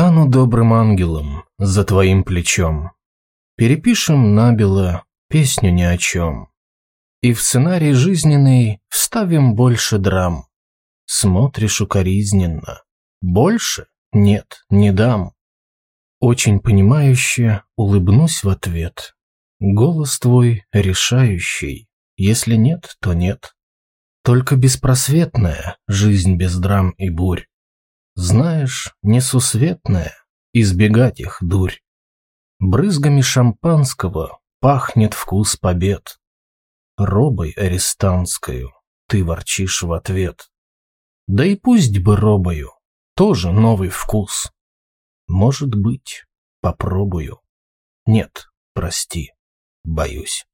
Стану добрым ангелом за твоим плечом. Перепишем набело песню ни о чем. И в сценарий жизненный вставим больше драм. Смотришь укоризненно. Больше? Нет, не дам. Очень понимающе улыбнусь в ответ. Голос твой решающий. Если нет, то нет. Только беспросветная жизнь без драм и бурь. Знаешь, несусветная, избегать их дурь. Брызгами шампанского пахнет вкус побед. Робой арестантскою ты ворчишь в ответ. Да и пусть бы робою, тоже новый вкус. Может быть, попробую. Нет, прости, боюсь.